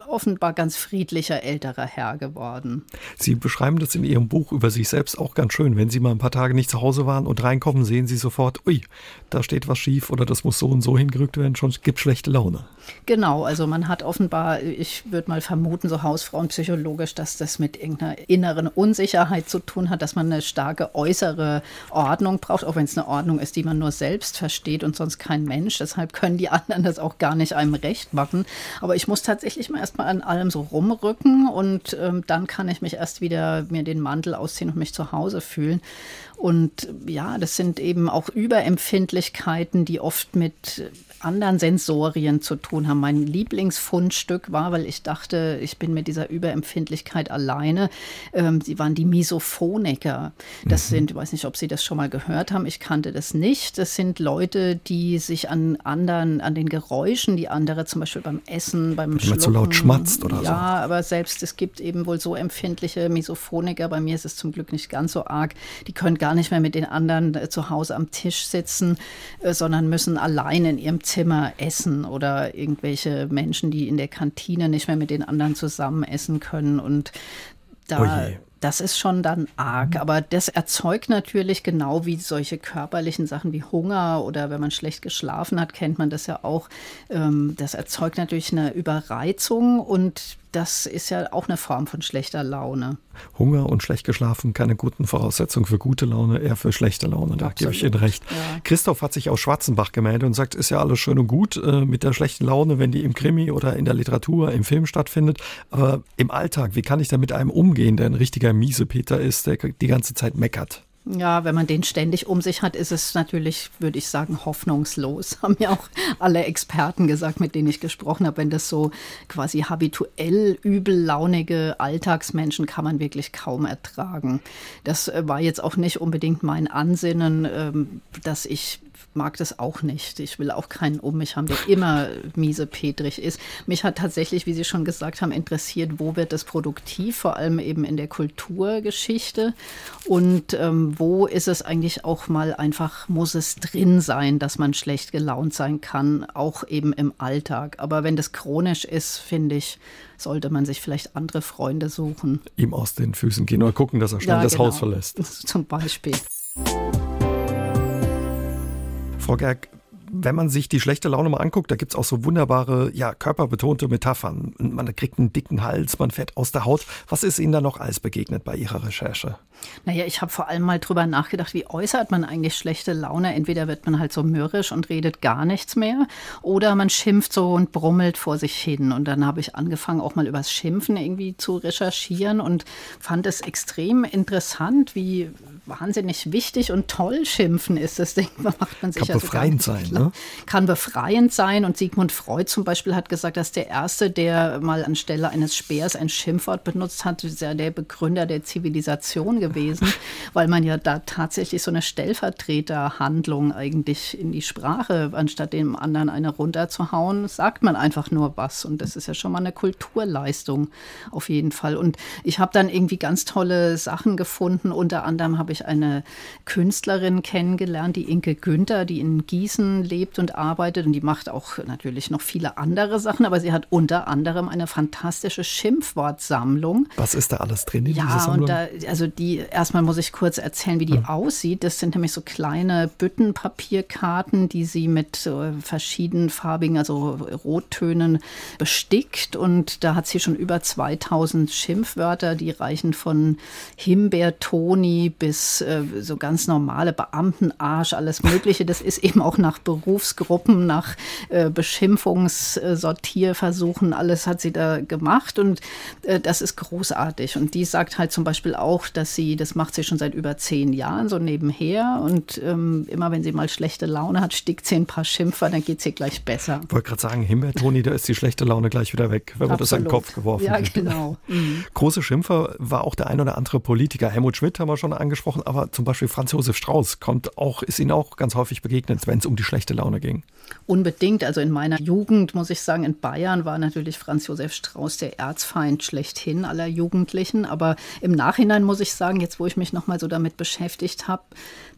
offenbar ganz friedlicher älterer Herr geworden. Sie beschreiben das in Ihrem Buch über sich selbst auch ganz schön. Wenn Sie mal ein paar Tage nicht zu Hause waren und reinkommen, sehen Sie sofort, ui, da steht was schief oder das muss so und so hingerückt werden, schon gibt schlechte Laune. Genau, also man hat offenbar, ich würde mal vermuten, so Hausfrauenpsychologisch, dass das mit irgendeiner inneren Unsicherheit zu tun hat, dass man eine starke äußere Ordnung braucht, auch wenn es eine Ordnung ist, die man nur selbst versteht und sonst kein Mensch. Deshalb können die anderen das auch gar nicht einem recht machen. Aber ich muss tatsächlich mal erstmal an allem so rumrücken und ähm, dann kann ich mich erst wieder mir den Mantel ausziehen und mich zu Hause fühlen. Und ja, das sind eben auch Überempfindlichkeiten, die oft mit anderen Sensorien zu tun haben. Mein Lieblingsfundstück war, weil ich dachte, ich bin mit dieser Überempfindlichkeit alleine. Ähm, sie waren die Misophoniker. Das mhm. sind, ich weiß nicht, ob Sie das schon mal gehört haben. Ich kannte das nicht. Das sind Leute, die sich an anderen, an den Geräuschen, die andere zum Beispiel beim Essen, beim Wenn man zu laut schmatzt oder ja, so. Ja, aber selbst es gibt eben wohl so empfindliche Misophoniker. Bei mir ist es zum Glück nicht ganz so arg. Die können gar nicht mehr mit den anderen äh, zu Hause am Tisch sitzen, äh, sondern müssen allein in ihrem Zimmer essen oder irgendwelche Menschen, die in der Kantine nicht mehr mit den anderen zusammen essen können. Und da, oh das ist schon dann arg. Aber das erzeugt natürlich genau wie solche körperlichen Sachen wie Hunger oder wenn man schlecht geschlafen hat, kennt man das ja auch. Ähm, das erzeugt natürlich eine Überreizung und das ist ja auch eine Form von schlechter Laune. Hunger und schlecht geschlafen, keine guten Voraussetzungen für gute Laune, eher für schlechte Laune. Da Absolut. gebe ich Ihnen recht. Ja. Christoph hat sich aus Schwarzenbach gemeldet und sagt, ist ja alles schön und gut äh, mit der schlechten Laune, wenn die im Krimi oder in der Literatur, im Film stattfindet. Aber im Alltag, wie kann ich da mit einem umgehen, der ein richtiger Miesepeter ist, der die ganze Zeit meckert? Ja, wenn man den ständig um sich hat, ist es natürlich, würde ich sagen, hoffnungslos. <laughs> Haben ja auch alle Experten gesagt, mit denen ich gesprochen habe. Wenn das so quasi habituell übellaunige Alltagsmenschen kann man wirklich kaum ertragen. Das äh, war jetzt auch nicht unbedingt mein Ansinnen, ähm, dass ich mag das auch nicht. Ich will auch keinen um mich haben, der immer miese Petrig ist. Mich hat tatsächlich, wie Sie schon gesagt haben, interessiert, wo wird das produktiv, vor allem eben in der Kulturgeschichte und ähm, wo ist es eigentlich auch mal einfach, muss es drin sein, dass man schlecht gelaunt sein kann, auch eben im Alltag. Aber wenn das chronisch ist, finde ich, sollte man sich vielleicht andere Freunde suchen. Ihm aus den Füßen gehen oder gucken, dass er schnell ja, das genau. Haus verlässt. <laughs> Zum Beispiel. Frau Gerg, wenn man sich die schlechte Laune mal anguckt, da gibt es auch so wunderbare, ja, körperbetonte Metaphern. Man kriegt einen dicken Hals, man fährt aus der Haut. Was ist Ihnen da noch alles begegnet bei Ihrer Recherche? Naja, ich habe vor allem mal drüber nachgedacht, wie äußert man eigentlich schlechte Laune? Entweder wird man halt so mürrisch und redet gar nichts mehr oder man schimpft so und brummelt vor sich hin. Und dann habe ich angefangen, auch mal übers Schimpfen irgendwie zu recherchieren und fand es extrem interessant, wie wahnsinnig wichtig und toll Schimpfen ist. Das Ding macht man sich Kann also befreiend sein, ne? Kann befreiend sein. Und Sigmund Freud zum Beispiel hat gesagt, dass der Erste, der mal anstelle eines Speers ein Schimpfwort benutzt hat, ist ja der Begründer der Zivilisation gewesen, <laughs> weil man ja da tatsächlich so eine Stellvertreterhandlung eigentlich in die Sprache, anstatt dem anderen eine runterzuhauen, sagt man einfach nur was. Und das ist ja schon mal eine Kulturleistung auf jeden Fall. Und ich habe dann irgendwie ganz tolle Sachen gefunden. Unter anderem habe ich eine Künstlerin kennengelernt, die Inke Günther, die in Gießen lebt und arbeitet. Und die macht auch natürlich noch viele andere Sachen, aber sie hat unter anderem eine fantastische Schimpfwortsammlung. Was ist da alles drin in ja, dieser Sammlung? Ja, und da, also die, erstmal muss ich kurz erzählen, wie die hm. aussieht. Das sind nämlich so kleine Büttenpapierkarten, die sie mit so verschiedenfarbigen, also Rottönen bestickt. Und da hat sie schon über 2000 Schimpfwörter, die reichen von Himbeer, Toni bis ist äh, so ganz normale Beamtenarsch, alles Mögliche. Das ist eben auch nach Berufsgruppen, nach äh, Beschimpfungssortierversuchen, alles hat sie da gemacht und äh, das ist großartig. Und die sagt halt zum Beispiel auch, dass sie, das macht sie schon seit über zehn Jahren so nebenher und ähm, immer wenn sie mal schlechte Laune hat, stickt sie ein paar Schimpfer, dann geht es ihr gleich besser. Ich wollte gerade sagen, Himbeer, Toni, da ist die schlechte Laune gleich wieder weg, wenn man Absolut. das an den Kopf geworfen hat. Ja, genau. Mhm. Große Schimpfer war auch der ein oder andere Politiker. Helmut Schmidt haben wir schon angesprochen angesprochen, aber zum Beispiel Franz Josef Strauß kommt auch, ist Ihnen auch ganz häufig begegnet, wenn es um die schlechte Laune ging. Unbedingt. Also in meiner Jugend, muss ich sagen, in Bayern war natürlich Franz Josef Strauß der Erzfeind schlechthin aller Jugendlichen. Aber im Nachhinein muss ich sagen, jetzt wo ich mich nochmal so damit beschäftigt habe,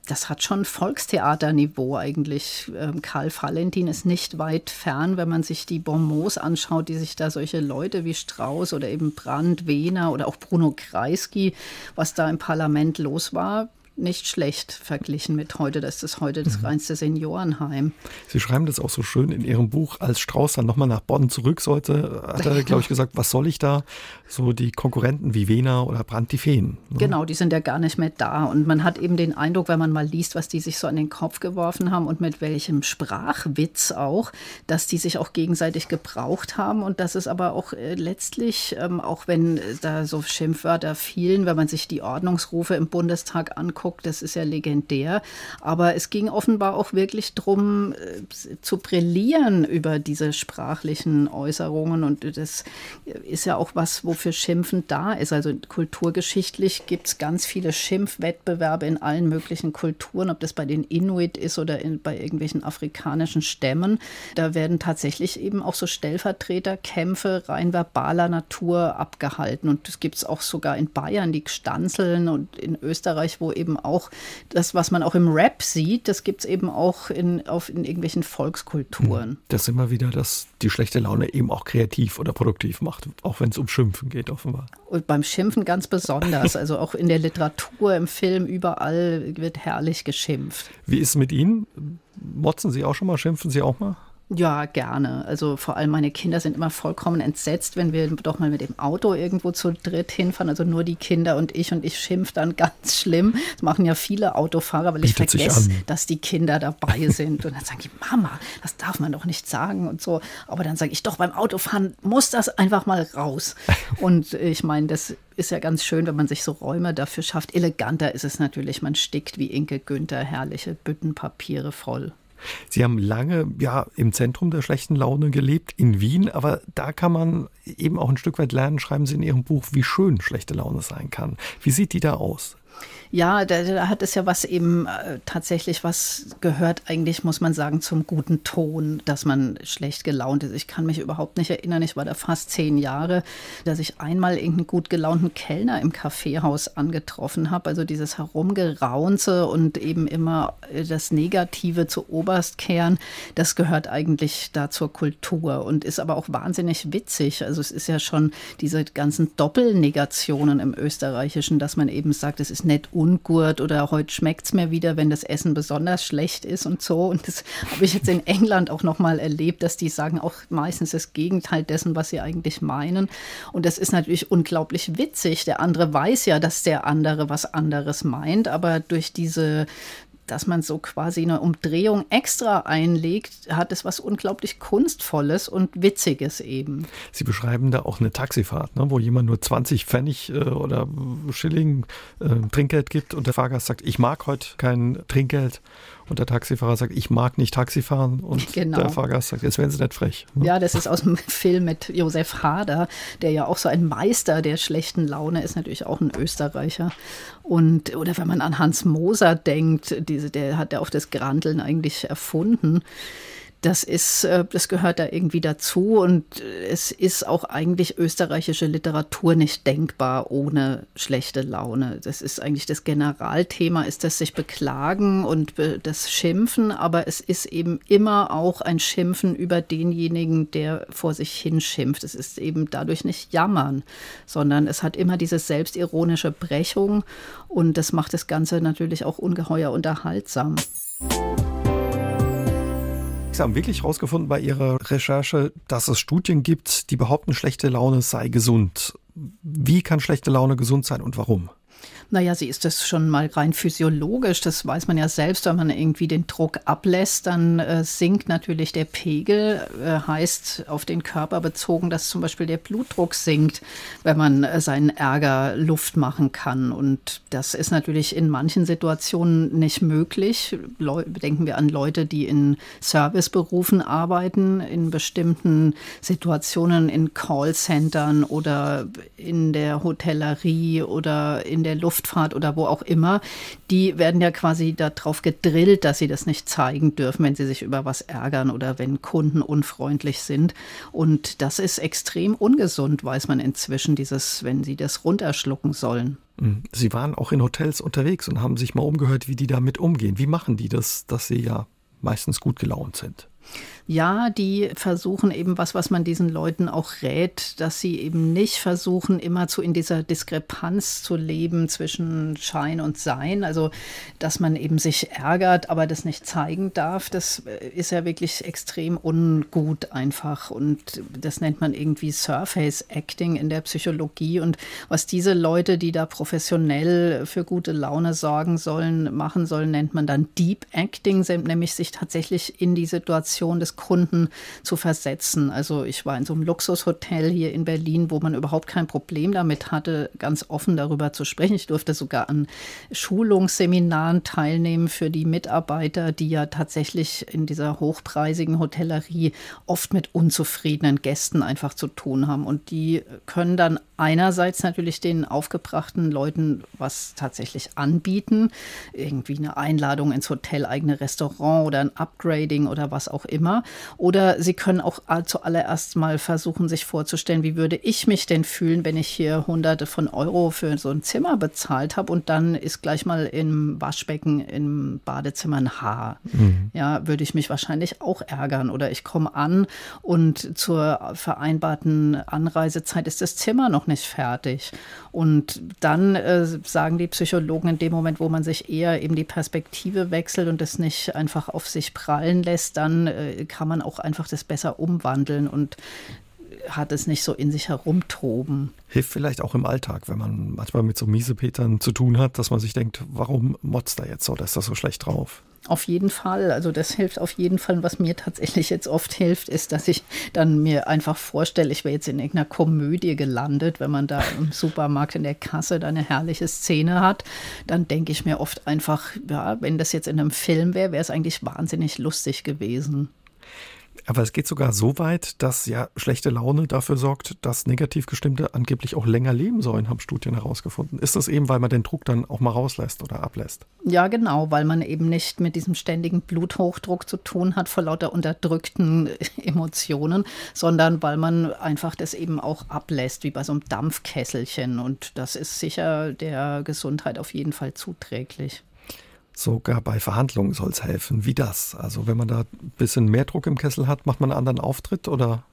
das hat schon Volkstheaterniveau eigentlich. Ähm, Karl Valentin ist nicht weit fern, wenn man sich die Bonmots anschaut, die sich da solche Leute wie Strauß oder eben Brandt, Wehner oder auch Bruno Kreisky, was da im Parlament los war, nicht schlecht verglichen mit heute. Das ist heute das mhm. reinste Seniorenheim. Sie schreiben das auch so schön in Ihrem Buch. Als Strauß dann nochmal nach Bonn zurück sollte, hat er, glaube ich, gesagt, was soll ich da? So die Konkurrenten wie Wiener oder Brandt die Feen. Ne? Genau, die sind ja gar nicht mehr da. Und man hat eben den Eindruck, wenn man mal liest, was die sich so an den Kopf geworfen haben und mit welchem Sprachwitz auch, dass die sich auch gegenseitig gebraucht haben und dass es aber auch äh, letztlich, ähm, auch wenn da so Schimpfwörter fielen, wenn man sich die Ordnungsrufe im Bundestag anguckt, anguckt, das ist ja legendär. Aber es ging offenbar auch wirklich darum, äh, zu brillieren über diese sprachlichen Äußerungen. Und das ist ja auch was, wofür Schimpfen da ist. Also kulturgeschichtlich gibt es ganz viele Schimpfwettbewerbe in allen möglichen Kulturen, ob das bei den Inuit ist oder in, bei irgendwelchen afrikanischen Stämmen. Da werden tatsächlich eben auch so Stellvertreterkämpfe rein verbaler Natur abgehalten. Und das gibt es auch sogar in Bayern, die Stanzeln und in Österreich, wo eben eben auch das, was man auch im Rap sieht, das gibt es eben auch in, auf, in irgendwelchen Volkskulturen. Hm. Das ist immer wieder, dass die schlechte Laune eben auch kreativ oder produktiv macht, auch wenn es um Schimpfen geht, offenbar. Und beim Schimpfen ganz besonders, also auch in der Literatur, im Film, überall wird herrlich geschimpft. Wie ist es mit Ihnen? Motzen Sie auch schon mal, schimpfen Sie auch mal? Ja, gerne. Also vor allem meine Kinder sind immer vollkommen entsetzt, wenn wir doch mal mit dem Auto irgendwo zu dritt hinfahren. Also nur die Kinder und ich und ich schimpf dann <laughs> ganz schlimm. Das machen ja viele Autofahrer, weil Bietet ich vergesse, dass die Kinder dabei <laughs> sind. Und dann sage ich, Mama, das darf man doch nicht sagen und so. Aber dann sage ich doch, beim Autofahren muss das einfach mal raus. <laughs> Und ich meine, das ist ja ganz schön, wenn man sich so Räume dafür schafft. Eleganter ist es natürlich, man stickt wie Inke Günther herrliche Büttenpapiere voll. Sie haben lange ja im Zentrum der schlechten Laune gelebt, in Wien, aber da kann man eben auch ein Stück weit lernen, schreiben Sie in Ihrem Buch, wie schön schlechte Laune sein kann. Wie sieht die da aus? Ja, da, da, hat es ja was eben äh, tatsächlich, was gehört eigentlich, muss man sagen, zum guten Ton, dass man schlecht gelaunt ist. Ich kann mich überhaupt nicht erinnern, ich war da fast zehn Jahre, dass ich einmal irgendeinen gut gelaunten Kellner im Kaffeehaus angetroffen habe. Also dieses Herumgeraunze und eben immer äh, das Negative zu oberst kehren, das gehört eigentlich da zur Kultur und ist aber auch wahnsinnig witzig. Also es ist ja schon diese ganzen Doppelnegationen im Österreichischen, dass man eben sagt, es ist nicht Ungurt oder heute schmeckt es mir wieder, wenn das Essen besonders schlecht ist und so. Und das <laughs> habe ich jetzt in England auch nochmal erlebt, dass die sagen auch meistens das Gegenteil dessen, was sie eigentlich meinen. Und das ist natürlich unglaublich witzig. Der andere weiß ja, dass der andere was anderes meint, aber durch diese dass man so quasi eine Umdrehung extra einlegt, hat es was unglaublich Kunstvolles und Witziges eben. Sie beschreiben da auch eine Taxifahrt, ne, wo jemand nur 20 Pfennig äh, oder Schilling äh, Trinkgeld gibt und der Fahrgast sagt, ich mag heute kein Trinkgeld und der Taxifahrer sagt, ich mag nicht Taxi fahren und genau. der Fahrgast sagt, jetzt werden Sie nicht frech. Ne? Ja, das ist aus dem <laughs> Film mit Josef Hader, der ja auch so ein Meister der schlechten Laune ist, natürlich auch ein Österreicher. Und, oder wenn man an Hans Moser denkt, diese, der hat ja auch das Granteln eigentlich erfunden das ist, äh, das gehört da irgendwie dazu und es ist auch eigentlich österreichische Literatur nicht denkbar ohne schlechte Laune. Das ist eigentlich das Generalthema, ist das sich beklagen und das Schimpfen, aber es ist eben immer auch ein Schimpfen über denjenigen, der vor sich hin schimpft. Es ist eben dadurch nicht jammern, sondern es hat immer diese selbstironische Brechung und das macht das Ganze natürlich auch ungeheuer unterhaltsam. Sie haben wirklich herausgefunden bei Ihrer Recherche, dass es Studien gibt, die behaupten, schlechte Laune sei gesund. Wie kann schlechte Laune gesund sein und warum? Naja, sie ist das schon mal rein physiologisch. Das weiß man ja selbst, wenn man irgendwie den Druck ablässt, dann äh, sinkt natürlich der Pegel. Äh, heißt auf den Körper bezogen, dass zum Beispiel der Blutdruck sinkt, wenn man äh, seinen Ärger Luft machen kann. Und das ist natürlich in manchen Situationen nicht möglich. Leu denken wir an Leute, die in Serviceberufen arbeiten, in bestimmten Situationen in Callcentern oder in der Hotellerie oder in der Luft Luftfahrt oder wo auch immer, die werden ja quasi darauf gedrillt, dass sie das nicht zeigen dürfen, wenn sie sich über was ärgern oder wenn Kunden unfreundlich sind. Und das ist extrem ungesund, weiß man inzwischen, dieses, wenn sie das runterschlucken sollen. Mhm. Sie waren auch in Hotels unterwegs und haben sich mal umgehört, wie die damit umgehen. Wie machen die das, dass sie ja meistens gut gelaunt sind? Ja, die versuchen eben was, was man diesen Leuten auch rät, dass sie eben nicht versuchen, immer zu in dieser Diskrepanz zu leben zwischen Schein und Sein. Also, dass man eben sich ärgert, aber das nicht zeigen darf, das äh, ist ja wirklich extrem ungut einfach. Und das nennt man irgendwie Surface Acting in der Psychologie. Und was diese Leute, die da professionell für gute Laune sorgen sollen, machen sollen, nennt man dann Deep Acting, nämlich sich tatsächlich in die Situation des Kunden zu versetzen. Also ich war in so einem Luxushotel hier in Berlin, wo man überhaupt kein Problem damit hatte, ganz offen darüber zu sprechen. Ich durfte sogar an Schulungsseminaren teilnehmen für die Mitarbeiter, die ja tatsächlich in dieser hochpreisigen Hotellerie oft mit unzufriedenen Gästen einfach zu tun haben. Und die können dann einerseits natürlich den aufgebrachten Leuten was tatsächlich anbieten, irgendwie eine Einladung ins Hotel, eigene Restaurant oder ein Upgrading oder was auch immer. Oder sie können auch zuallererst mal versuchen, sich vorzustellen, wie würde ich mich denn fühlen, wenn ich hier hunderte von Euro für so ein Zimmer bezahlt habe und dann ist gleich mal im Waschbecken im Badezimmer ein Haar. Mhm. Ja, würde ich mich wahrscheinlich auch ärgern. Oder ich komme an und zur vereinbarten Anreisezeit ist das Zimmer noch nicht fertig. Und dann äh, sagen die Psychologen in dem Moment, wo man sich eher eben die Perspektive wechselt und es nicht einfach auf sich prallen lässt, dann äh, kann man auch einfach das besser umwandeln und hat es nicht so in sich herumtoben. Hilft vielleicht auch im Alltag, wenn man manchmal mit so Miesepetern zu tun hat, dass man sich denkt, warum motzt er jetzt oder ist das so schlecht drauf? Auf jeden Fall. Also das hilft auf jeden Fall. Was mir tatsächlich jetzt oft hilft, ist, dass ich dann mir einfach vorstelle, ich wäre jetzt in irgendeiner Komödie gelandet, wenn man da im Supermarkt in der Kasse da eine herrliche Szene hat. Dann denke ich mir oft einfach, ja, wenn das jetzt in einem Film wäre, wäre es eigentlich wahnsinnig lustig gewesen. Aber es geht sogar so weit, dass ja schlechte Laune dafür sorgt, dass negativ gestimmte angeblich auch länger leben sollen, haben Studien herausgefunden. Ist das eben, weil man den Druck dann auch mal rauslässt oder ablässt? Ja, genau, weil man eben nicht mit diesem ständigen Bluthochdruck zu tun hat vor lauter unterdrückten <laughs> Emotionen, sondern weil man einfach das eben auch ablässt, wie bei so einem Dampfkesselchen. Und das ist sicher der Gesundheit auf jeden Fall zuträglich. Sogar bei Verhandlungen soll es helfen. Wie das? Also wenn man da ein bisschen mehr Druck im Kessel hat, macht man einen anderen Auftritt oder?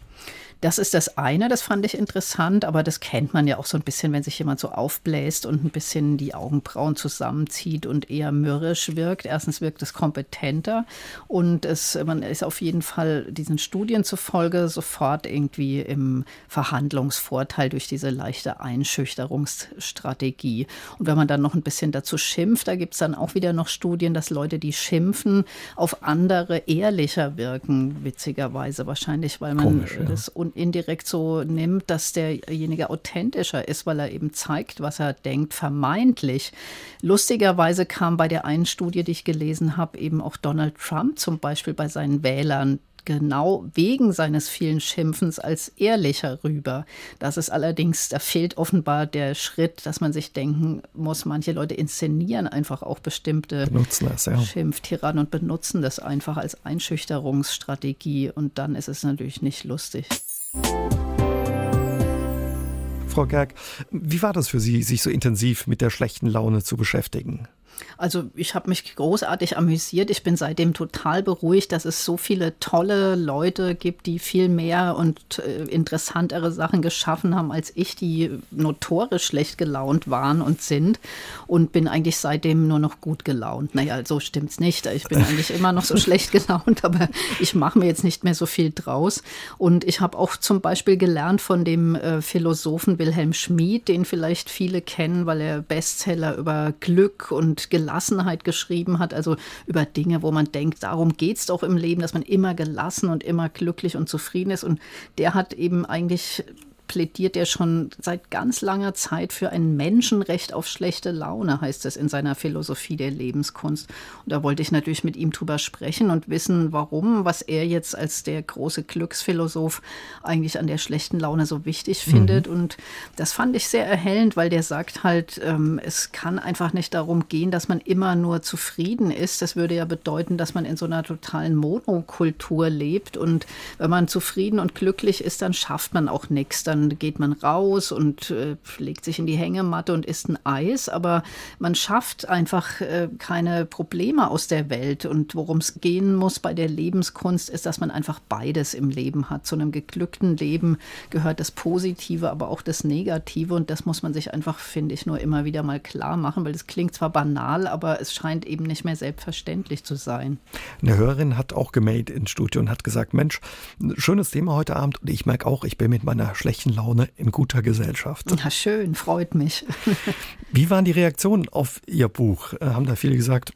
Das ist das eine, das fand ich interessant, aber das kennt man ja auch so ein bisschen, wenn sich jemand so aufbläst und ein bisschen die Augenbrauen zusammenzieht und eher mürrisch wirkt. Erstens wirkt es kompetenter und es, man ist auf jeden Fall diesen Studien zufolge sofort irgendwie im Verhandlungsvorteil durch diese leichte Einschüchterungsstrategie. Und wenn man dann noch ein bisschen dazu schimpft, da gibt es dann auch wieder noch Studien, dass Leute, die schimpfen, auf andere ehrlicher wirken, witzigerweise wahrscheinlich, weil man Komisch, ja. Indirekt so nimmt, dass derjenige authentischer ist, weil er eben zeigt, was er denkt, vermeintlich. Lustigerweise kam bei der einen Studie, die ich gelesen habe, eben auch Donald Trump zum Beispiel bei seinen Wählern genau wegen seines vielen Schimpfens als ehrlicher rüber. Das ist allerdings, da fehlt offenbar der Schritt, dass man sich denken muss, manche Leute inszenieren einfach auch bestimmte ja. Schimpftiraden und benutzen das einfach als Einschüchterungsstrategie und dann ist es natürlich nicht lustig. Frau Gerg, wie war das für Sie, sich so intensiv mit der schlechten Laune zu beschäftigen? Also ich habe mich großartig amüsiert. Ich bin seitdem total beruhigt, dass es so viele tolle Leute gibt, die viel mehr und äh, interessantere Sachen geschaffen haben als ich, die notorisch schlecht gelaunt waren und sind. Und bin eigentlich seitdem nur noch gut gelaunt. Naja, so stimmt's nicht. Ich bin eigentlich <laughs> immer noch so schlecht gelaunt, aber ich mache mir jetzt nicht mehr so viel draus. Und ich habe auch zum Beispiel gelernt von dem äh, Philosophen Wilhelm Schmid, den vielleicht viele kennen, weil er Bestseller über Glück und Gelassenheit geschrieben hat, also über Dinge, wo man denkt, darum geht es doch im Leben, dass man immer gelassen und immer glücklich und zufrieden ist. Und der hat eben eigentlich plädiert er schon seit ganz langer Zeit für ein Menschenrecht auf schlechte Laune, heißt es in seiner Philosophie der Lebenskunst. Und da wollte ich natürlich mit ihm drüber sprechen und wissen, warum, was er jetzt als der große Glücksphilosoph eigentlich an der schlechten Laune so wichtig findet. Mhm. Und das fand ich sehr erhellend, weil der sagt halt, ähm, es kann einfach nicht darum gehen, dass man immer nur zufrieden ist. Das würde ja bedeuten, dass man in so einer totalen Monokultur lebt. Und wenn man zufrieden und glücklich ist, dann schafft man auch nichts. Dann geht man raus und äh, legt sich in die Hängematte und isst ein Eis. Aber man schafft einfach äh, keine Probleme aus der Welt. Und worum es gehen muss bei der Lebenskunst, ist, dass man einfach beides im Leben hat. Zu einem geglückten Leben gehört das Positive, aber auch das Negative. Und das muss man sich einfach, finde ich, nur immer wieder mal klar machen, weil das klingt zwar banal, aber es scheint eben nicht mehr selbstverständlich zu sein. Eine Hörerin hat auch gemailt ins Studio und hat gesagt, Mensch, schönes Thema heute Abend und ich merke auch, ich bin mit meiner schlechten Laune in guter Gesellschaft. Ja, schön, freut mich. Wie waren die Reaktionen auf Ihr Buch? Äh, haben da viele gesagt,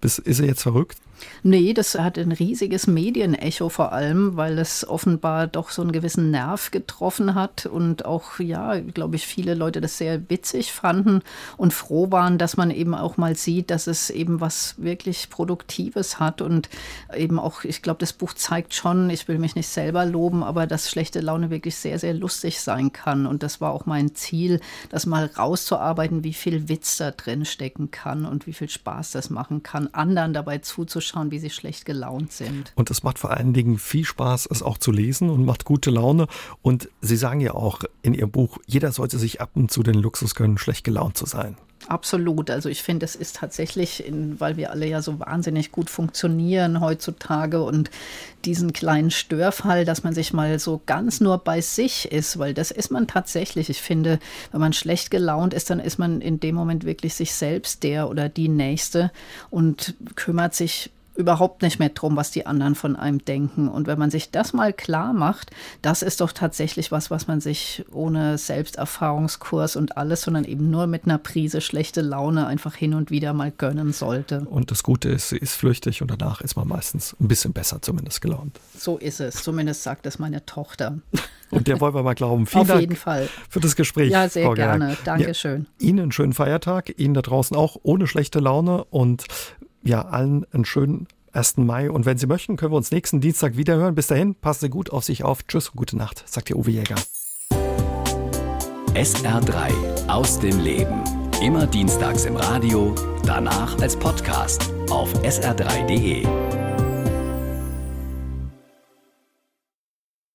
ist er jetzt verrückt? Nee, das hat ein riesiges Medienecho vor allem, weil es offenbar doch so einen gewissen Nerv getroffen hat und auch, ja, glaube ich, viele Leute das sehr witzig fanden und froh waren, dass man eben auch mal sieht, dass es eben was wirklich Produktives hat und eben auch, ich glaube, das Buch zeigt schon, ich will mich nicht selber loben, aber dass schlechte Laune wirklich sehr, sehr lustig sein kann und das war auch mein Ziel, das mal rauszuarbeiten, wie viel Witz da drin stecken kann und wie viel Spaß das machen kann, anderen dabei zuzuschauen zuzuschauen, wie sie schlecht gelaunt sind. Und es macht vor allen Dingen viel Spaß, es auch zu lesen und macht gute Laune. Und Sie sagen ja auch in Ihrem Buch, jeder sollte sich ab und zu den Luxus gönnen, schlecht gelaunt zu sein. Absolut. Also ich finde, es ist tatsächlich, in, weil wir alle ja so wahnsinnig gut funktionieren heutzutage und diesen kleinen Störfall, dass man sich mal so ganz nur bei sich ist, weil das ist man tatsächlich. Ich finde, wenn man schlecht gelaunt ist, dann ist man in dem Moment wirklich sich selbst der oder die Nächste und kümmert sich überhaupt nicht mehr drum, was die anderen von einem denken. Und wenn man sich das mal klar macht, das ist doch tatsächlich was, was man sich ohne Selbsterfahrungskurs und alles, sondern eben nur mit einer Prise schlechte Laune einfach hin und wieder mal gönnen sollte. Und das Gute ist, sie ist flüchtig und danach ist man meistens ein bisschen besser zumindest gelaunt. So ist es. Zumindest sagt es meine Tochter. Und der wollen wir mal glauben. <laughs> Vielen Auf Dank jeden Fall. für das Gespräch. Ja, sehr Frau gerne. Dankeschön. Ja, Ihnen einen schönen Feiertag, Ihnen da draußen auch ohne schlechte Laune und ja, allen einen schönen 1. Mai. Und wenn Sie möchten, können wir uns nächsten Dienstag wieder hören. Bis dahin, passen Sie gut auf sich auf. Tschüss und gute Nacht, sagt Ihr Uwe Jäger. SR3 aus dem Leben. Immer dienstags im Radio, danach als Podcast auf sr3.de.